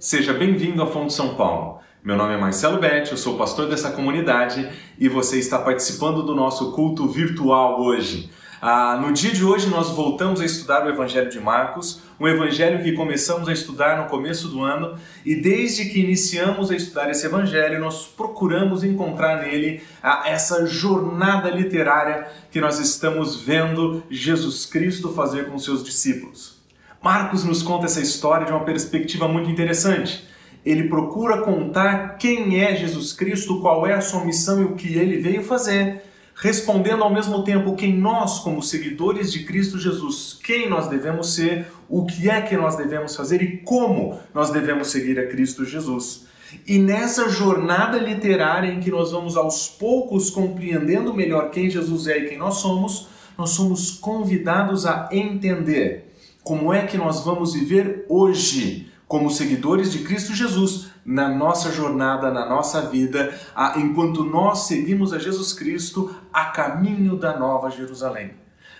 Seja bem-vindo à Fonte São Paulo. Meu nome é Marcelo Betti, eu sou pastor dessa comunidade e você está participando do nosso culto virtual hoje. Ah, no dia de hoje nós voltamos a estudar o Evangelho de Marcos, um evangelho que começamos a estudar no começo do ano e desde que iniciamos a estudar esse evangelho nós procuramos encontrar nele ah, essa jornada literária que nós estamos vendo Jesus Cristo fazer com seus discípulos. Marcos nos conta essa história de uma perspectiva muito interessante. Ele procura contar quem é Jesus Cristo, qual é a sua missão e o que ele veio fazer, respondendo ao mesmo tempo quem nós, como seguidores de Cristo Jesus, quem nós devemos ser, o que é que nós devemos fazer e como nós devemos seguir a Cristo Jesus. E nessa jornada literária em que nós vamos aos poucos compreendendo melhor quem Jesus é e quem nós somos, nós somos convidados a entender como é que nós vamos viver hoje como seguidores de Cristo Jesus na nossa jornada, na nossa vida, enquanto nós seguimos a Jesus Cristo a caminho da Nova Jerusalém.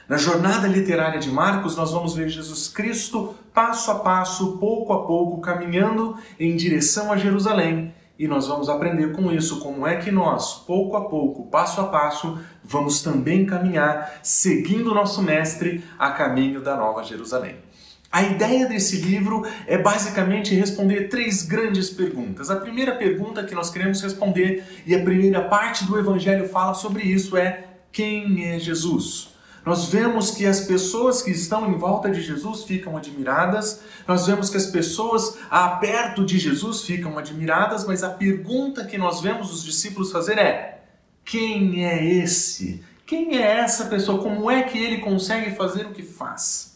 Na jornada literária de Marcos, nós vamos ver Jesus Cristo passo a passo, pouco a pouco, caminhando em direção a Jerusalém e nós vamos aprender com isso como é que nós, pouco a pouco, passo a passo, vamos também caminhar seguindo o nosso Mestre a caminho da Nova Jerusalém. A ideia desse livro é basicamente responder três grandes perguntas. A primeira pergunta que nós queremos responder, e a primeira parte do Evangelho fala sobre isso, é: quem é Jesus? Nós vemos que as pessoas que estão em volta de Jesus ficam admiradas, nós vemos que as pessoas perto de Jesus ficam admiradas, mas a pergunta que nós vemos os discípulos fazer é: quem é esse? Quem é essa pessoa? Como é que ele consegue fazer o que faz?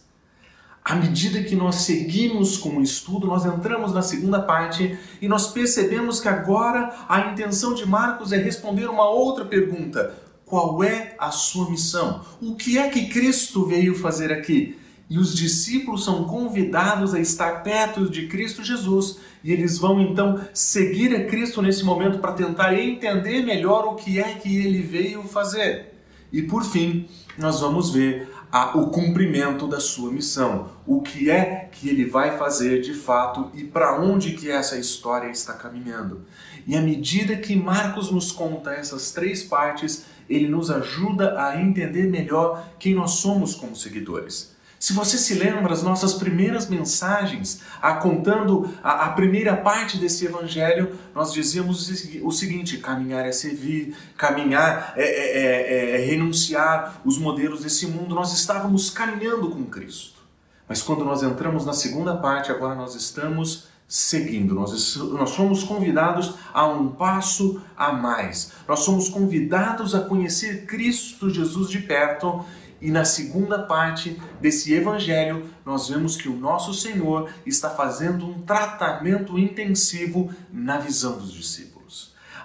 À medida que nós seguimos com o estudo, nós entramos na segunda parte e nós percebemos que agora a intenção de Marcos é responder uma outra pergunta: qual é a sua missão? O que é que Cristo veio fazer aqui? E os discípulos são convidados a estar perto de Cristo Jesus e eles vão então seguir a Cristo nesse momento para tentar entender melhor o que é que ele veio fazer. E por fim, nós vamos ver a, o cumprimento da sua missão, o que é que ele vai fazer de fato e para onde que essa história está caminhando. E à medida que Marcos nos conta essas três partes, ele nos ajuda a entender melhor quem nós somos como seguidores. Se você se lembra, as nossas primeiras mensagens, a, contando a, a, primeira parte desse evangelho, nós dizíamos o seguinte: caminhar é servir, caminhar é, é, é, é renunciar os modelos desse mundo. Nós estávamos caminhando com Cristo. Mas quando nós entramos na segunda parte, agora nós estamos seguindo. Nós, nós somos convidados a um passo a mais. Nós somos convidados a conhecer Cristo Jesus de perto. E na segunda parte desse evangelho, nós vemos que o nosso Senhor está fazendo um tratamento intensivo na visão dos discípulos.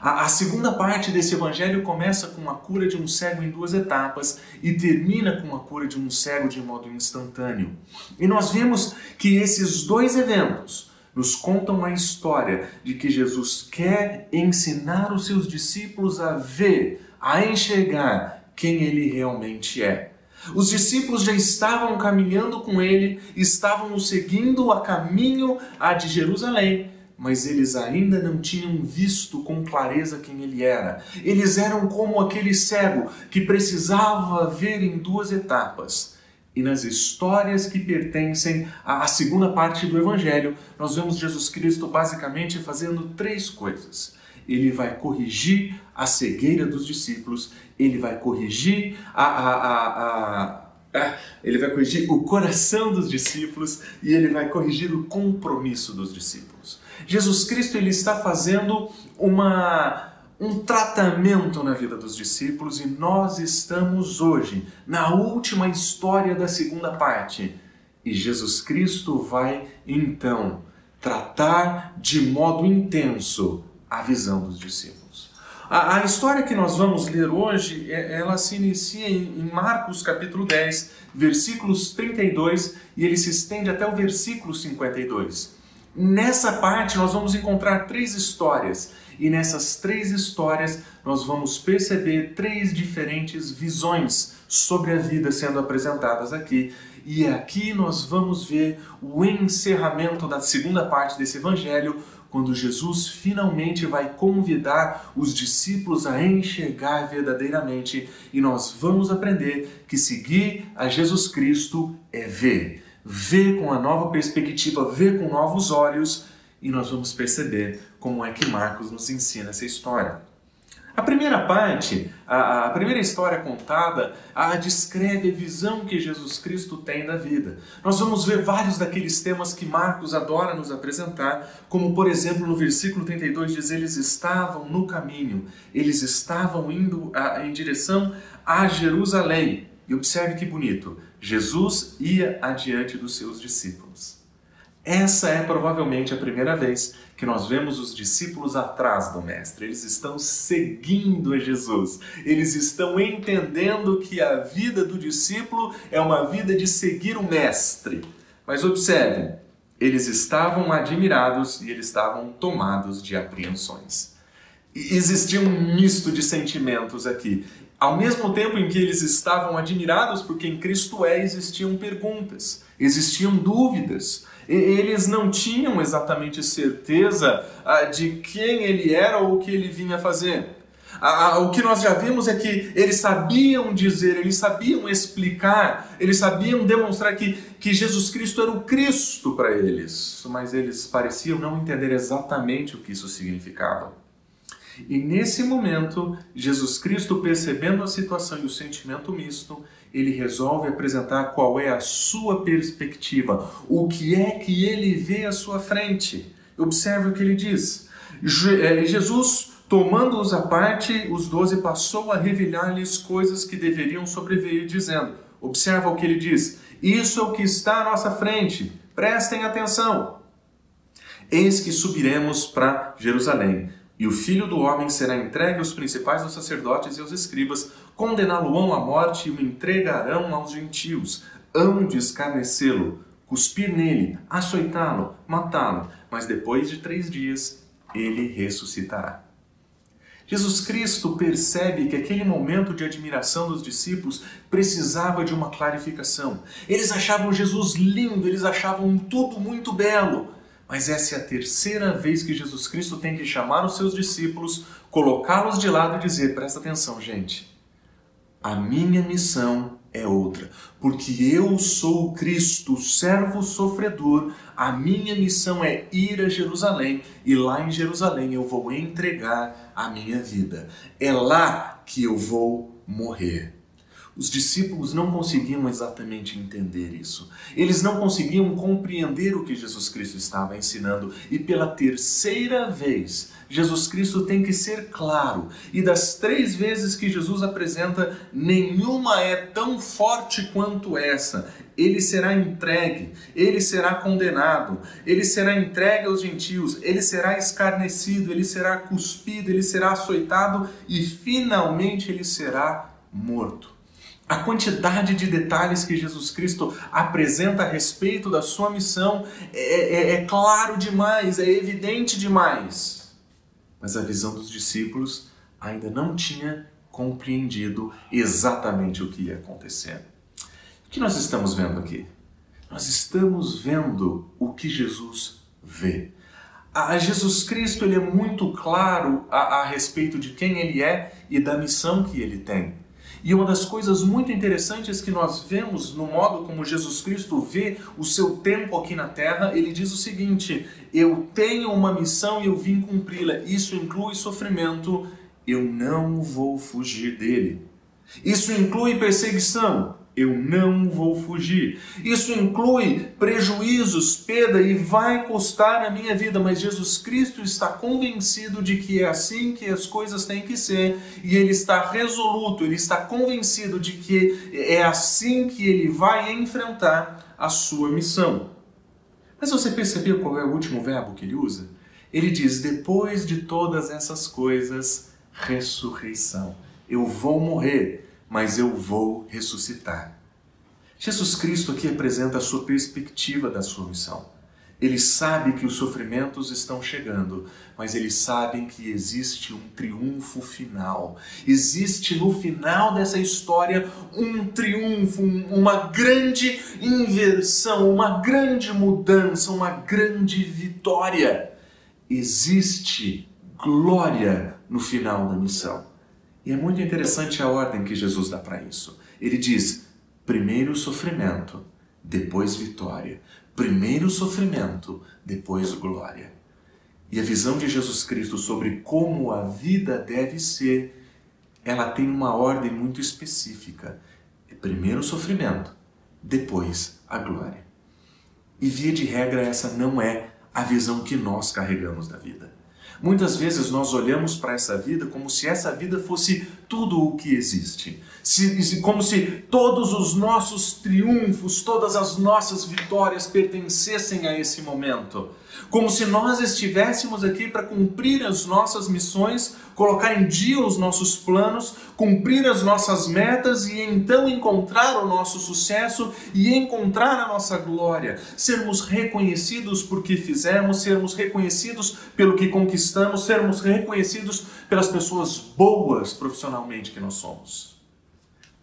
A, a segunda parte desse evangelho começa com a cura de um cego em duas etapas e termina com a cura de um cego de modo instantâneo. E nós vemos que esses dois eventos, nos contam a história de que Jesus quer ensinar os seus discípulos a ver, a enxergar quem ele realmente é. Os discípulos já estavam caminhando com ele, estavam o seguindo a caminho a de Jerusalém, mas eles ainda não tinham visto com clareza quem ele era. Eles eram como aquele cego que precisava ver em duas etapas e nas histórias que pertencem à segunda parte do Evangelho, nós vemos Jesus Cristo basicamente fazendo três coisas. Ele vai corrigir a cegueira dos discípulos, ele vai corrigir a, a, a, ele vai corrigir o coração dos discípulos e ele vai corrigir o compromisso dos discípulos. Jesus Cristo ele está fazendo uma um tratamento na vida dos discípulos e nós estamos hoje na última história da segunda parte. E Jesus Cristo vai então tratar de modo intenso a visão dos discípulos. A, a história que nós vamos ler hoje, é, ela se inicia em Marcos capítulo 10, versículos 32 e ele se estende até o versículo 52. Nessa parte nós vamos encontrar três histórias. E nessas três histórias nós vamos perceber três diferentes visões sobre a vida sendo apresentadas aqui. E aqui nós vamos ver o encerramento da segunda parte desse evangelho, quando Jesus finalmente vai convidar os discípulos a enxergar verdadeiramente, e nós vamos aprender que seguir a Jesus Cristo é ver, ver com a nova perspectiva, ver com novos olhos, e nós vamos perceber como é que Marcos nos ensina essa história. A primeira parte, a, a, primeira história contada, a descreve a visão que Jesus Cristo tem da vida. Nós vamos ver vários daqueles temas que Marcos adora nos apresentar, como por exemplo no versículo 32 diz: Eles estavam no caminho, eles estavam indo a, em direção a Jerusalém. E observe que bonito: Jesus ia adiante dos seus discípulos. Essa é provavelmente a primeira vez que nós vemos os discípulos atrás do Mestre. Eles estão seguindo a Jesus. Eles estão entendendo que a vida do discípulo é uma vida de seguir o Mestre. Mas observem, eles estavam admirados e eles estavam tomados de apreensões. Existia um misto de sentimentos aqui. Ao mesmo tempo em que eles estavam admirados por quem Cristo é, existiam perguntas, existiam dúvidas. Eles não tinham exatamente certeza ah, de quem ele era ou o que ele vinha fazer. O que nós já vimos é que eles sabiam dizer, eles sabiam explicar, eles sabiam demonstrar que, que Jesus Cristo era o Cristo para eles, mas eles pareciam não entender exatamente o que isso significava. E nesse momento, Jesus Cristo, percebendo a situação e o sentimento misto, ele resolve apresentar qual é a sua perspectiva, o que é que ele vê à sua frente. Observe o que ele diz. É, Jesus, tomando-os à parte, os doze passou a revelar-lhes coisas que deveriam sobreviver, dizendo: Observa o que ele diz. Isso é o que está à nossa frente. Prestem atenção. Eis que subiremos para Jerusalém e o filho do homem será entregue aos principais dos sacerdotes e aos escribas, condená-lo-ão à morte e o entregarão aos gentios. Hão de escarnecê-lo, cuspir nele, açoitá-lo, matá-lo, mas depois de três dias ele ressuscitará. Jesus Cristo percebe que aquele momento de admiração dos discípulos precisava de uma clarificação. Eles achavam Jesus lindo, eles achavam tudo muito belo, mas essa é a terceira vez que Jesus Cristo tem que chamar os seus discípulos, colocá-los de lado e dizer: presta atenção, gente. A minha missão é outra, porque eu sou Cristo, servo sofredor. A minha missão é ir a Jerusalém e lá em Jerusalém eu vou entregar a minha vida. É lá que eu vou morrer. Os discípulos não conseguiam exatamente entender isso. Eles não conseguiam compreender o que Jesus Cristo estava ensinando. E pela terceira vez, Jesus Cristo tem que ser claro. E das três vezes que Jesus apresenta, nenhuma é tão forte quanto essa. Ele será entregue, ele será condenado, ele será entregue aos gentios, ele será escarnecido, ele será cuspido, ele será açoitado e finalmente ele será morto a quantidade de detalhes que Jesus Cristo apresenta a respeito da sua missão é, é, é, claro demais, é evidente demais. Mas a visão dos discípulos ainda não tinha compreendido exatamente o que ia acontecer. O que nós estamos vendo aqui? Nós estamos vendo o que Jesus vê. A Jesus Cristo ele é muito claro a, a respeito de quem ele é e da missão que ele tem. E uma das coisas muito interessantes que nós vemos no modo como Jesus Cristo vê o seu tempo aqui na terra, ele diz o seguinte: Eu tenho uma missão e eu vim cumpri-la. Isso inclui sofrimento, eu não vou fugir dele. Isso inclui perseguição, eu não vou fugir. Isso inclui prejuízos, perda e vai custar a minha vida, mas Jesus Cristo está convencido de que é assim que as coisas têm que ser e ele está resoluto, ele está convencido de que é assim que ele vai enfrentar a sua missão. Mas você percebeu qual é o último verbo que ele usa? Ele diz: depois de todas essas coisas, ressurreição. Eu vou morrer mas eu vou ressuscitar. Jesus Cristo aqui apresenta a sua perspectiva da sua missão. Eles sabem que os sofrimentos estão chegando, mas eles sabem que existe um triunfo final. Existe no final dessa história um triunfo, uma grande inversão, uma grande mudança, uma grande vitória. Existe glória no final da missão. E é muito interessante a ordem que Jesus dá para isso. Ele diz: primeiro sofrimento, depois vitória. Primeiro sofrimento, depois glória. E a visão de Jesus Cristo sobre como a vida deve ser, ela tem uma ordem muito específica. É primeiro sofrimento, depois a glória. E via de regra, essa não é a visão que nós carregamos da vida. Muitas vezes nós olhamos para essa vida como se essa vida fosse tudo o que existe. Como se todos os nossos triunfos, todas as nossas vitórias pertencessem a esse momento. Como se nós estivéssemos aqui para cumprir as nossas missões, colocar em dia os nossos planos, cumprir as nossas metas e então encontrar o nosso sucesso e encontrar a nossa glória. Sermos reconhecidos por que fizemos, sermos reconhecidos pelo que conquistamos, sermos reconhecidos pelas pessoas boas profissionalmente que nós somos.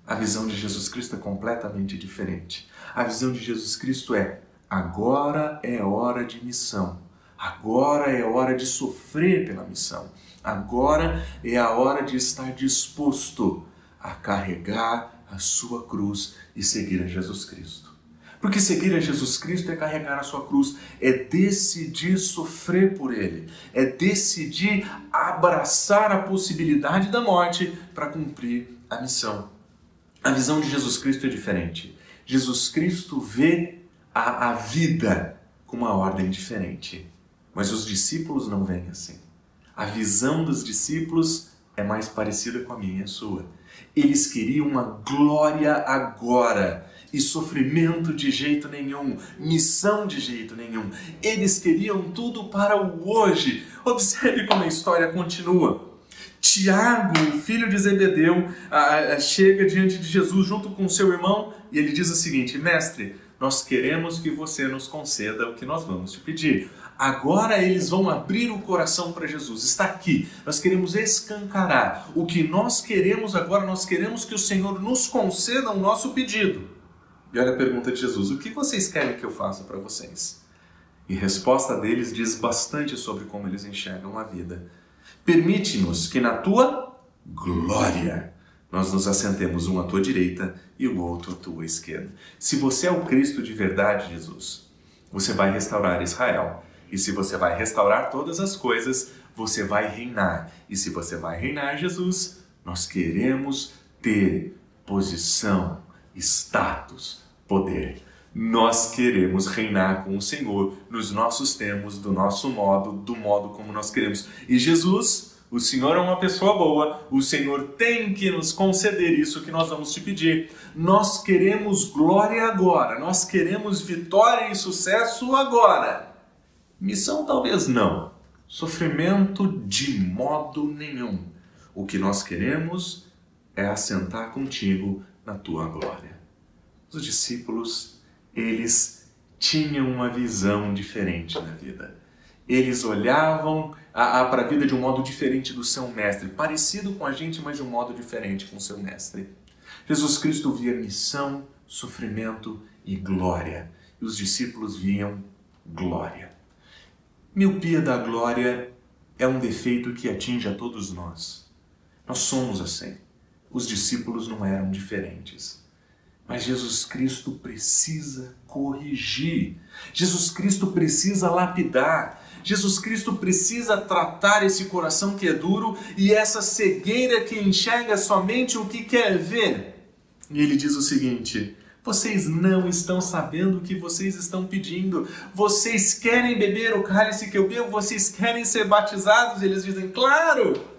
A visão de Jesus Cristo é completamente diferente. A visão de Jesus Cristo é: agora é hora de missão, agora é hora de sofrer pela missão, agora é a hora de estar disposto a carregar a sua cruz e seguir a Jesus Cristo. Porque seguir a Jesus Cristo é carregar a sua cruz, é decidir sofrer por Ele, é decidir abraçar a possibilidade da morte para cumprir a missão. A visão de Jesus Cristo é diferente. Jesus Cristo vê a, a vida com uma ordem diferente. Mas os discípulos não veem assim. A visão dos discípulos é mais parecida com a minha e a sua. Eles queriam uma glória agora e sofrimento de jeito nenhum, missão de jeito nenhum. Eles queriam tudo para o hoje. Observe como a história continua. Tiago, filho de Zebedeu, chega diante de Jesus junto com seu irmão e ele diz o seguinte: Mestre, nós queremos que você nos conceda o que nós vamos te pedir. Agora eles vão abrir o coração para Jesus. Está aqui. Nós queremos escancarar. O que nós queremos agora, nós queremos que o Senhor nos conceda o nosso pedido. E olha a pergunta de Jesus: O que vocês querem que eu faça para vocês? E a resposta deles diz bastante sobre como eles enxergam a vida. Permite-nos que na tua glória nós nos assentemos um à tua direita e o outro à tua esquerda. Se você é o Cristo de verdade, Jesus, você vai restaurar Israel. E se você vai restaurar todas as coisas, você vai reinar. E se você vai reinar, Jesus, nós queremos ter posição, status, poder. Nós queremos reinar com o Senhor nos nossos termos, do nosso modo, do modo como nós queremos. E Jesus, o Senhor é uma pessoa boa, o Senhor tem que nos conceder isso que nós vamos te pedir. Nós queremos glória agora, nós queremos vitória e sucesso agora. Missão talvez não, sofrimento de modo nenhum. O que nós queremos é assentar contigo na tua glória. Os discípulos eles tinham uma visão diferente da vida. Eles olhavam para a vida de um modo diferente do seu mestre, parecido com a gente, mas de um modo diferente com o seu mestre. Jesus Cristo via missão, sofrimento e glória, e os discípulos viam glória. Miopia da glória é um defeito que atinge a todos nós. Nós somos assim. Os discípulos não eram diferentes. Mas Jesus Cristo precisa corrigir. Jesus Cristo precisa lapidar. Jesus Cristo precisa tratar esse coração que é duro e essa cegueira que enxerga somente o que quer ver. E ele diz o seguinte: vocês não estão sabendo o que vocês estão pedindo. Vocês querem beber o cálice que eu bebo? Vocês querem ser batizados? Eles dizem, claro!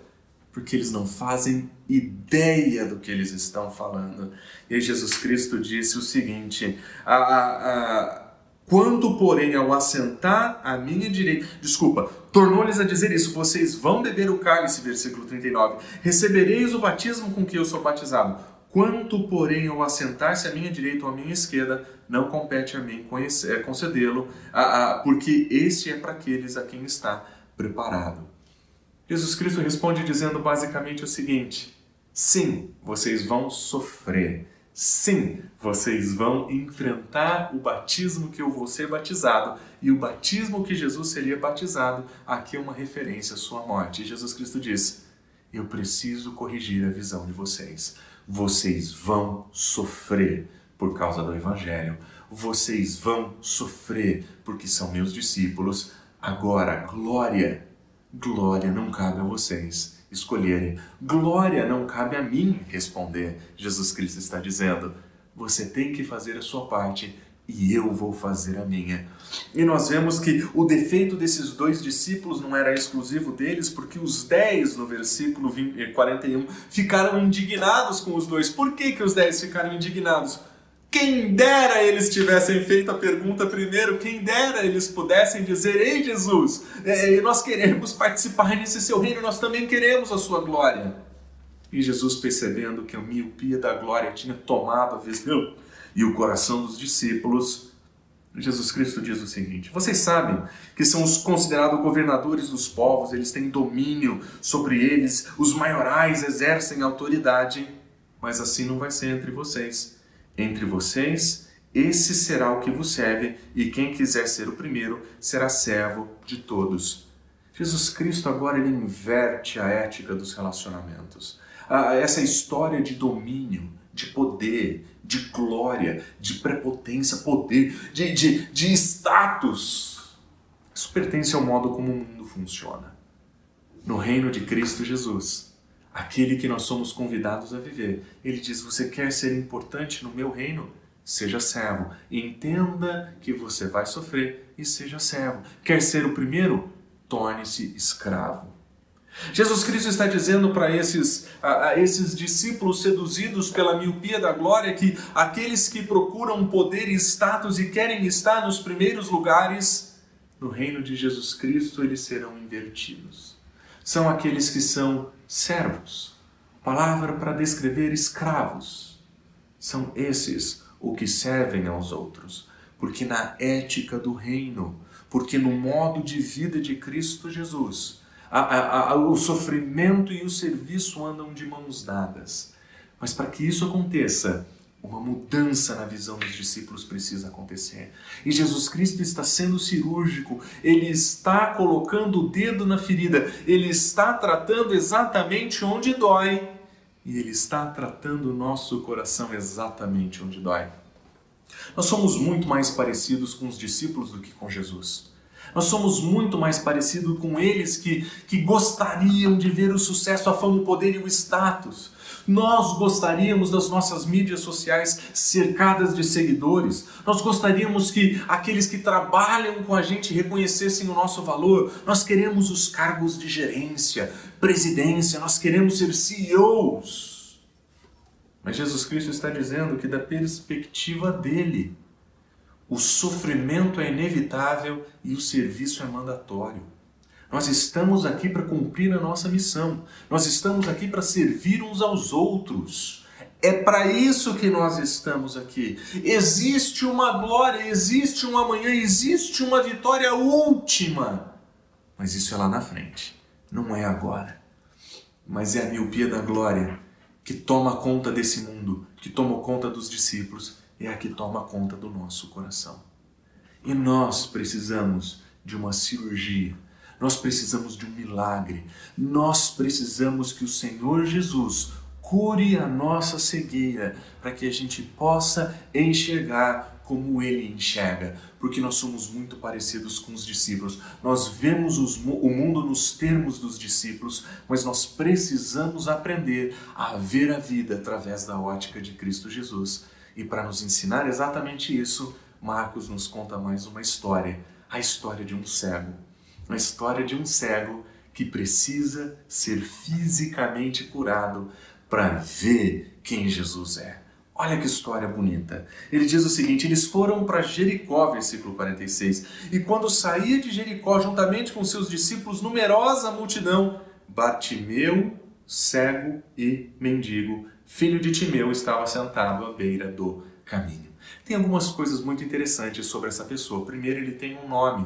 Porque eles não fazem ideia do que eles estão falando. E Jesus Cristo disse o seguinte: a, a, a, quando, porém, ao assentar à minha direita, desculpa, tornou-lhes a dizer isso: vocês vão beber o cálice, versículo 39, recebereis o batismo com que eu sou batizado. Quanto, porém, ao assentar-se à minha direita ou à minha esquerda, não compete a mim concedê-lo, porque este é para aqueles a quem está preparado. Jesus Cristo responde dizendo basicamente o seguinte: sim, vocês vão sofrer. Sim, vocês vão enfrentar o batismo que eu vou ser batizado e o batismo que Jesus seria batizado. Aqui é uma referência à sua morte. E Jesus Cristo diz: Eu preciso corrigir a visão de vocês. Vocês vão sofrer por causa do Evangelho. Vocês vão sofrer porque são meus discípulos. Agora, glória, glória não cabe a vocês escolherem. Glória não cabe a mim responder. Jesus Cristo está dizendo: você tem que fazer a sua parte e eu vou fazer a minha. E nós vemos que o defeito desses dois discípulos não era exclusivo deles, porque os dez, no versículo 20, 41, ficaram indignados com os dois. Por que, que os dez ficaram indignados? Quem dera eles tivessem feito a pergunta primeiro, quem dera eles pudessem dizer: Ei Jesus, é, nós queremos participar nesse seu reino, nós também queremos a sua glória. E Jesus, percebendo que a miopia da glória tinha tomado a visão e o coração dos discípulos, Jesus Cristo diz o seguinte: Vocês sabem que são os considerados governadores dos povos, eles têm domínio sobre eles, os maiorais exercem autoridade, mas assim não vai ser entre vocês entre vocês, esse será o que vos serve, e quem quiser ser o primeiro será servo de todos. Jesus Cristo agora ele inverte a ética dos relacionamentos. Essa história de domínio, de poder, de glória, de prepotência, poder, de, de, de status. Isso pertence ao modo como o mundo funciona. No reino de Cristo Jesus, aquele que nós somos convidados a viver. Ele diz: Você quer ser importante no meu reino? Seja servo. Entenda que você vai sofrer e seja servo. Quer ser o primeiro? Torne-se escravo. Jesus Cristo está dizendo para esses, a, a esses discípulos seduzidos pela miopia da glória que aqueles que procuram poder e status e querem estar nos primeiros lugares, no reino de Jesus Cristo eles serão invertidos. São aqueles que são servos, palavra para descrever escravos. São esses o que servem aos outros, porque na ética do reino, porque no modo de vida de Cristo Jesus, a, a, a, o sofrimento e o serviço andam de mãos dadas. Mas para que isso aconteça, uma mudança na visão dos discípulos precisa acontecer. E Jesus Cristo está sendo cirúrgico, ele está colocando o dedo na ferida, ele está tratando exatamente onde dói. E ele está tratando o nosso coração exatamente onde dói. Nós somos muito mais parecidos com os discípulos do que com Jesus. Nós somos muito mais parecidos com eles que, que gostariam de ver o sucesso, a fama, o poder e o status. Nós gostaríamos das nossas mídias sociais cercadas de seguidores. Nós gostaríamos que aqueles que trabalham com a gente reconhecessem o nosso valor. Nós queremos os cargos de gerência, presidência, nós queremos ser CEOs. Mas Jesus Cristo está dizendo que, da perspectiva dele, o sofrimento é inevitável e o serviço é mandatório. Nós estamos aqui para cumprir a nossa missão. Nós estamos aqui para servir uns aos outros. É para isso que nós estamos aqui. Existe uma glória, existe um amanhã, existe uma vitória última. Mas isso é lá na frente, não é agora. Mas é a miopia da glória que toma conta desse mundo, que toma conta dos discípulos, é a que toma conta do nosso coração. E nós precisamos de uma cirurgia nós precisamos de um milagre. Nós precisamos que o Senhor Jesus cure a nossa cegueira para que a gente possa enxergar como ele enxerga, porque nós somos muito parecidos com os discípulos. Nós vemos os, o mundo nos termos dos discípulos, mas nós precisamos aprender a ver a vida através da ótica de Cristo Jesus. E para nos ensinar exatamente isso, Marcos nos conta mais uma história, a história de um cego uma história de um cego que precisa ser fisicamente curado para ver quem Jesus é. Olha que história bonita. Ele diz o seguinte: eles foram para Jericó, versículo 46. E quando saía de Jericó, juntamente com seus discípulos, numerosa multidão, Bartimeu, cego e mendigo, filho de Timeu, estava sentado à beira do caminho. Tem algumas coisas muito interessantes sobre essa pessoa. Primeiro, ele tem um nome.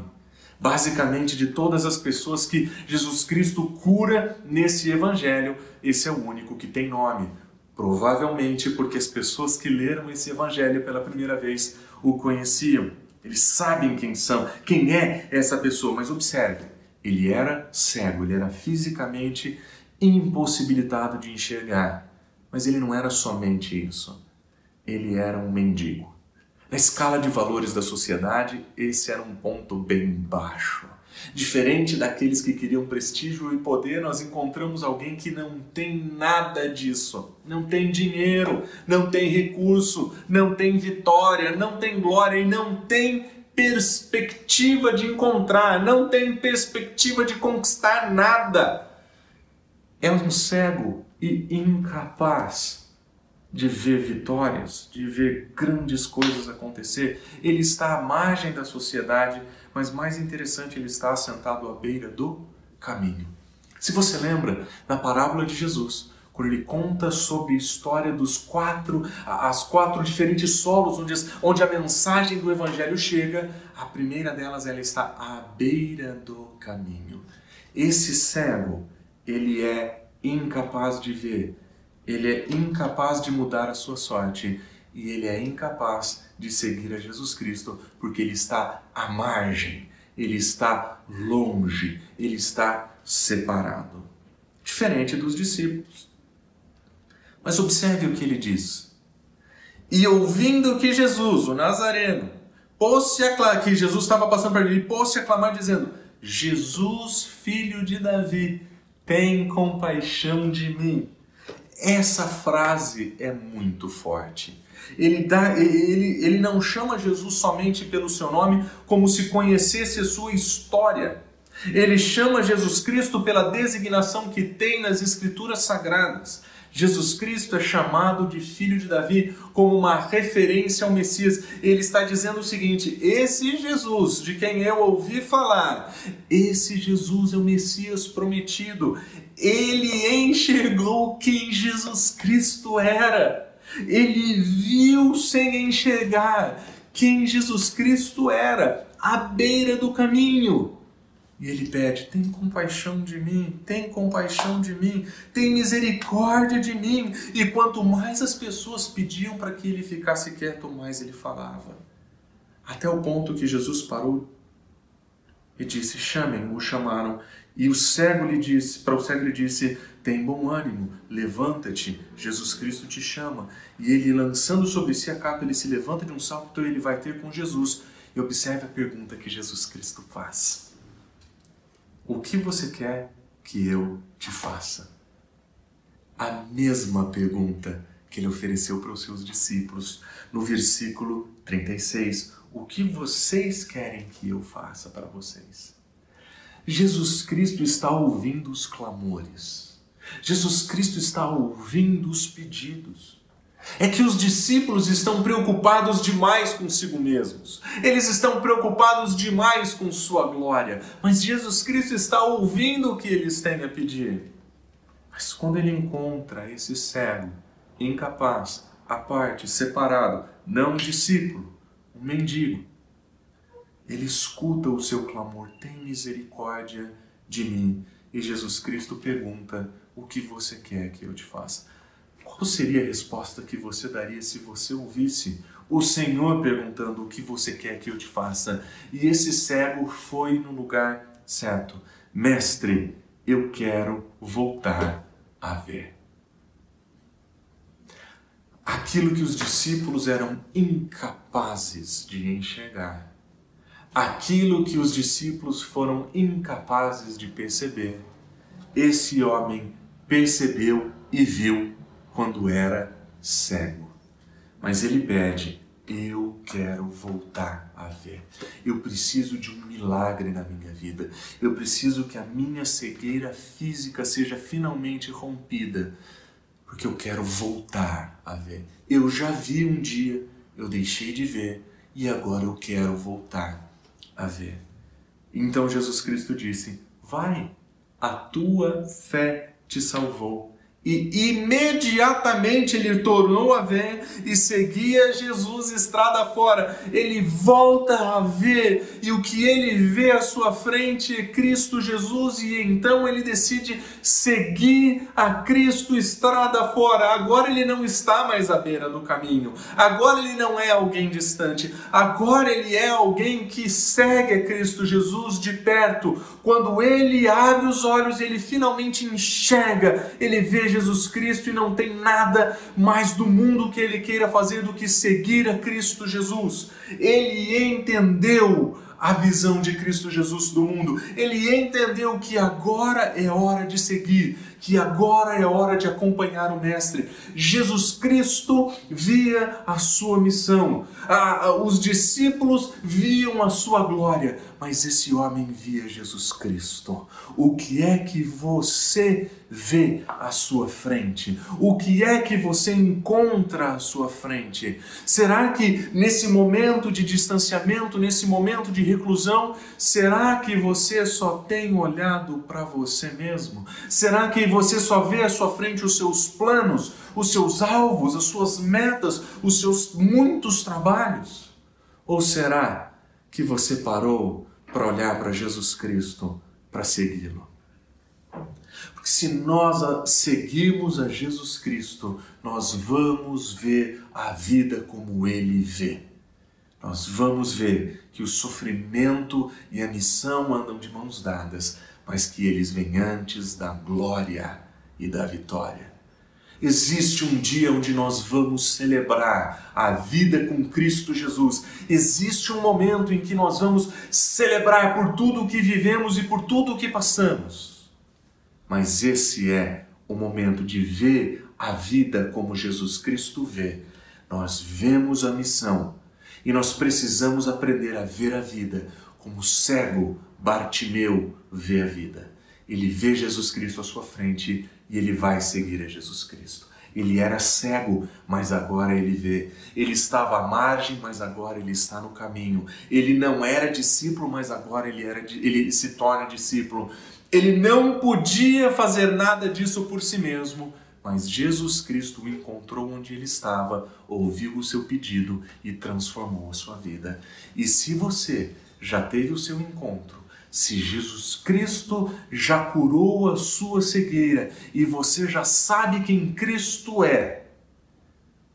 Basicamente, de todas as pessoas que Jesus Cristo cura nesse evangelho, esse é o único que tem nome. Provavelmente porque as pessoas que leram esse evangelho pela primeira vez o conheciam. Eles sabem quem são, quem é essa pessoa, mas observe, ele era cego, ele era fisicamente impossibilitado de enxergar. Mas ele não era somente isso. Ele era um mendigo. Na escala de valores da sociedade, esse era um ponto bem baixo. Diferente daqueles que queriam prestígio e poder, nós encontramos alguém que não tem nada disso. Não tem dinheiro, não tem recurso, não tem vitória, não tem glória e não tem perspectiva de encontrar, não tem perspectiva de conquistar nada. É um cego e incapaz de ver vitórias, de ver grandes coisas acontecer. Ele está à margem da sociedade, mas mais interessante, ele está sentado à beira do caminho. Se você lembra da parábola de Jesus, quando ele conta sobre a história dos quatro, as quatro diferentes solos onde, onde a mensagem do evangelho chega, a primeira delas ela está à beira do caminho. Esse cego, ele é incapaz de ver, ele é incapaz de mudar a sua sorte e ele é incapaz de seguir a Jesus Cristo porque ele está à margem, ele está longe, ele está separado. Diferente dos discípulos. Mas observe o que ele diz. E ouvindo que Jesus, o Nazareno, pôs-se a clamar, que Jesus estava passando por ele, pôs-se a clamar dizendo: Jesus, filho de Davi, tem compaixão de mim. Essa frase é muito forte. Ele, dá, ele, ele não chama Jesus somente pelo seu nome, como se conhecesse sua história. Ele chama Jesus Cristo pela designação que tem nas Escrituras Sagradas. Jesus Cristo é chamado de filho de Davi como uma referência ao Messias. Ele está dizendo o seguinte: esse Jesus de quem eu ouvi falar, esse Jesus é o Messias prometido ele enxergou quem Jesus Cristo era. Ele viu sem enxergar quem Jesus Cristo era, à beira do caminho. E ele pede: tem compaixão de mim, tem compaixão de mim, tem misericórdia de mim. E quanto mais as pessoas pediam para que ele ficasse quieto, mais ele falava. Até o ponto que Jesus parou e disse: chamem, o chamaram. E o cego lhe disse, para o cego lhe disse: Tem bom ânimo, levanta-te, Jesus Cristo te chama. E ele, lançando sobre si a capa, ele se levanta de um salto e ele vai ter com Jesus. E observe a pergunta que Jesus Cristo faz: O que você quer que eu te faça? A mesma pergunta que ele ofereceu para os seus discípulos no versículo 36. O que vocês querem que eu faça para vocês? Jesus Cristo está ouvindo os clamores. Jesus Cristo está ouvindo os pedidos. É que os discípulos estão preocupados demais consigo mesmos. Eles estão preocupados demais com sua glória. Mas Jesus Cristo está ouvindo o que eles têm a pedir. Mas quando ele encontra esse cego, incapaz, à parte, separado, não discípulo, um mendigo, ele escuta o seu clamor, tem misericórdia de mim. E Jesus Cristo pergunta: O que você quer que eu te faça? Qual seria a resposta que você daria se você ouvisse o Senhor perguntando: O que você quer que eu te faça? E esse cego foi no lugar certo: Mestre, eu quero voltar a ver. Aquilo que os discípulos eram incapazes de enxergar aquilo que os discípulos foram incapazes de perceber. Esse homem percebeu e viu quando era cego. Mas ele pede: Eu quero voltar a ver. Eu preciso de um milagre na minha vida. Eu preciso que a minha cegueira física seja finalmente rompida, porque eu quero voltar a ver. Eu já vi um dia, eu deixei de ver e agora eu quero voltar a ver. Então Jesus Cristo disse: Vai, a tua fé te salvou. E imediatamente ele tornou a ver e seguia Jesus estrada fora. Ele volta a ver, e o que ele vê à sua frente é Cristo Jesus, e então ele decide seguir a Cristo estrada fora. Agora ele não está mais à beira do caminho, agora ele não é alguém distante, agora ele é alguém que segue a Cristo Jesus de perto. Quando ele abre os olhos, ele finalmente enxerga, ele vê Jesus Cristo e não tem nada mais do mundo que ele queira fazer do que seguir a Cristo Jesus. Ele entendeu a visão de Cristo Jesus do mundo. Ele entendeu que agora é hora de seguir, que agora é hora de acompanhar o Mestre. Jesus Cristo via a sua missão, os discípulos viam a sua glória, mas esse homem via Jesus Cristo. O que é que você vê à sua frente? O que é que você encontra à sua frente? Será que nesse momento de distanciamento, nesse momento de reclusão, será que você só tem olhado para você mesmo? Será que você só vê à sua frente os seus planos, os seus alvos, as suas metas, os seus muitos trabalhos? Ou será que você parou para olhar para Jesus Cristo, para segui-lo. Porque se nós seguirmos a Jesus Cristo, nós vamos ver a vida como ele vê. Nós vamos ver que o sofrimento e a missão andam de mãos dadas, mas que eles vêm antes da glória e da vitória. Existe um dia onde nós vamos celebrar a vida com Cristo Jesus. Existe um momento em que nós vamos celebrar por tudo o que vivemos e por tudo o que passamos. Mas esse é o momento de ver a vida como Jesus Cristo vê. Nós vemos a missão e nós precisamos aprender a ver a vida como cego Bartimeu vê a vida. Ele vê Jesus Cristo à sua frente e ele vai seguir a Jesus Cristo. Ele era cego, mas agora ele vê. Ele estava à margem, mas agora ele está no caminho. Ele não era discípulo, mas agora ele, era, ele se torna discípulo. Ele não podia fazer nada disso por si mesmo, mas Jesus Cristo o encontrou onde ele estava, ouviu o seu pedido e transformou a sua vida. E se você já teve o seu encontro, se Jesus Cristo já curou a sua cegueira e você já sabe quem Cristo é,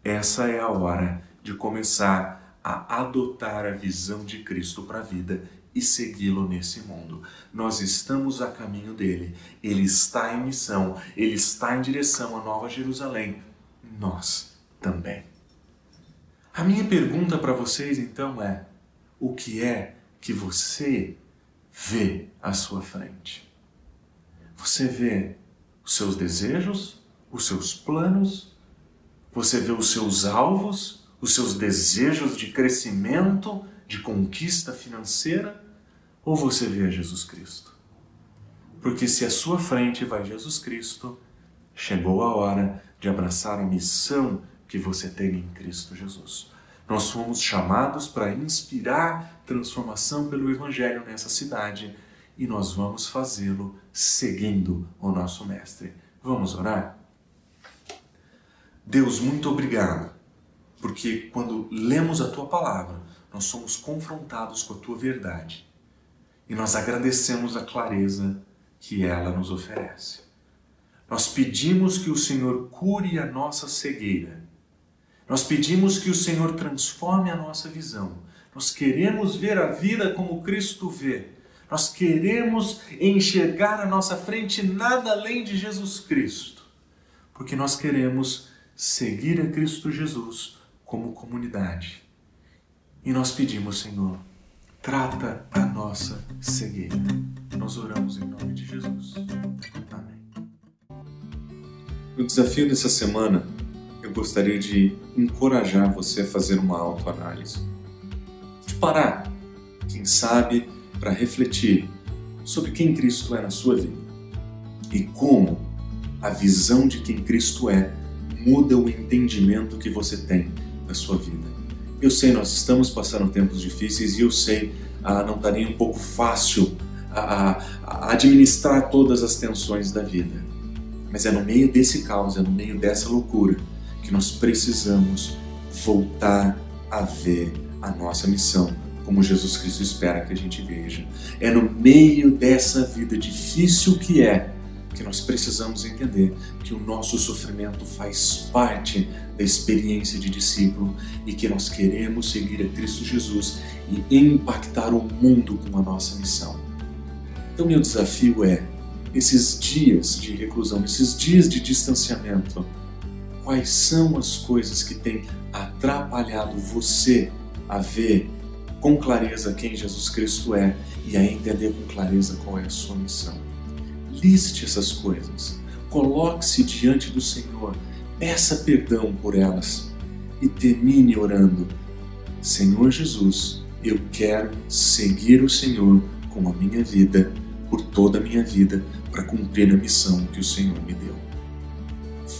essa é a hora de começar a adotar a visão de Cristo para a vida e segui-lo nesse mundo. Nós estamos a caminho dele, ele está em missão, ele está em direção à Nova Jerusalém. Nós também. A minha pergunta para vocês então é: o que é que você vê à sua frente? Você vê os seus desejos, os seus planos, você vê os seus alvos, os seus desejos de crescimento, de conquista financeira, ou você vê Jesus Cristo? Porque se à sua frente vai Jesus Cristo, chegou a hora de abraçar a missão que você tem em Cristo Jesus. Nós fomos chamados para inspirar transformação pelo Evangelho nessa cidade e nós vamos fazê-lo seguindo o nosso Mestre. Vamos orar? Deus, muito obrigado, porque quando lemos a tua palavra, nós somos confrontados com a tua verdade e nós agradecemos a clareza que ela nos oferece. Nós pedimos que o Senhor cure a nossa cegueira nós pedimos que o Senhor transforme a nossa visão. Nós queremos ver a vida como Cristo vê. Nós queremos enxergar à nossa frente nada além de Jesus Cristo. Porque nós queremos seguir a Cristo Jesus como comunidade. E nós pedimos, Senhor, trata a nossa cegueira. Nós oramos em nome de Jesus. Amém. O desafio dessa semana gostaria de encorajar você a fazer uma autoanálise. De parar, quem sabe, para refletir sobre quem Cristo é na sua vida e como a visão de quem Cristo é muda o entendimento que você tem da sua vida. Eu sei, nós estamos passando tempos difíceis e eu sei, ah, não está nem um pouco fácil a, a administrar todas as tensões da vida. Mas é no meio desse caos, é no meio dessa loucura que nós precisamos voltar a ver a nossa missão como Jesus Cristo espera que a gente veja. É no meio dessa vida difícil que é que nós precisamos entender que o nosso sofrimento faz parte da experiência de discípulo e que nós queremos seguir a Cristo Jesus e impactar o mundo com a nossa missão. Então, meu desafio é, esses dias de reclusão, esses dias de distanciamento, quais são as coisas que têm atrapalhado você a ver com clareza quem Jesus Cristo é e a entender com clareza qual é a sua missão? Liste essas coisas, coloque-se diante do Senhor, peça perdão por elas e termine orando: Senhor Jesus, eu quero seguir o Senhor com a minha vida, por toda a minha vida, para cumprir a missão que o Senhor me deu.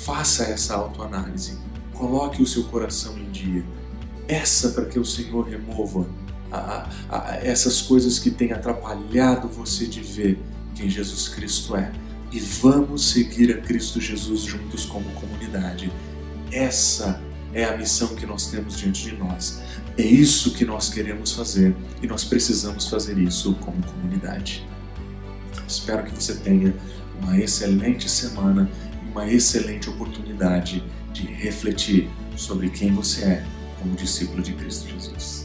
Faça essa autoanálise, coloque o seu coração em dia, peça para que o Senhor remova a, a, a essas coisas que têm atrapalhado você de ver quem Jesus Cristo é. E vamos seguir a Cristo Jesus juntos como comunidade. Essa é a missão que nós temos diante de nós. É isso que nós queremos fazer e nós precisamos fazer isso como comunidade. Espero que você tenha uma excelente semana uma excelente oportunidade de refletir sobre quem você é como discípulo de Cristo Jesus.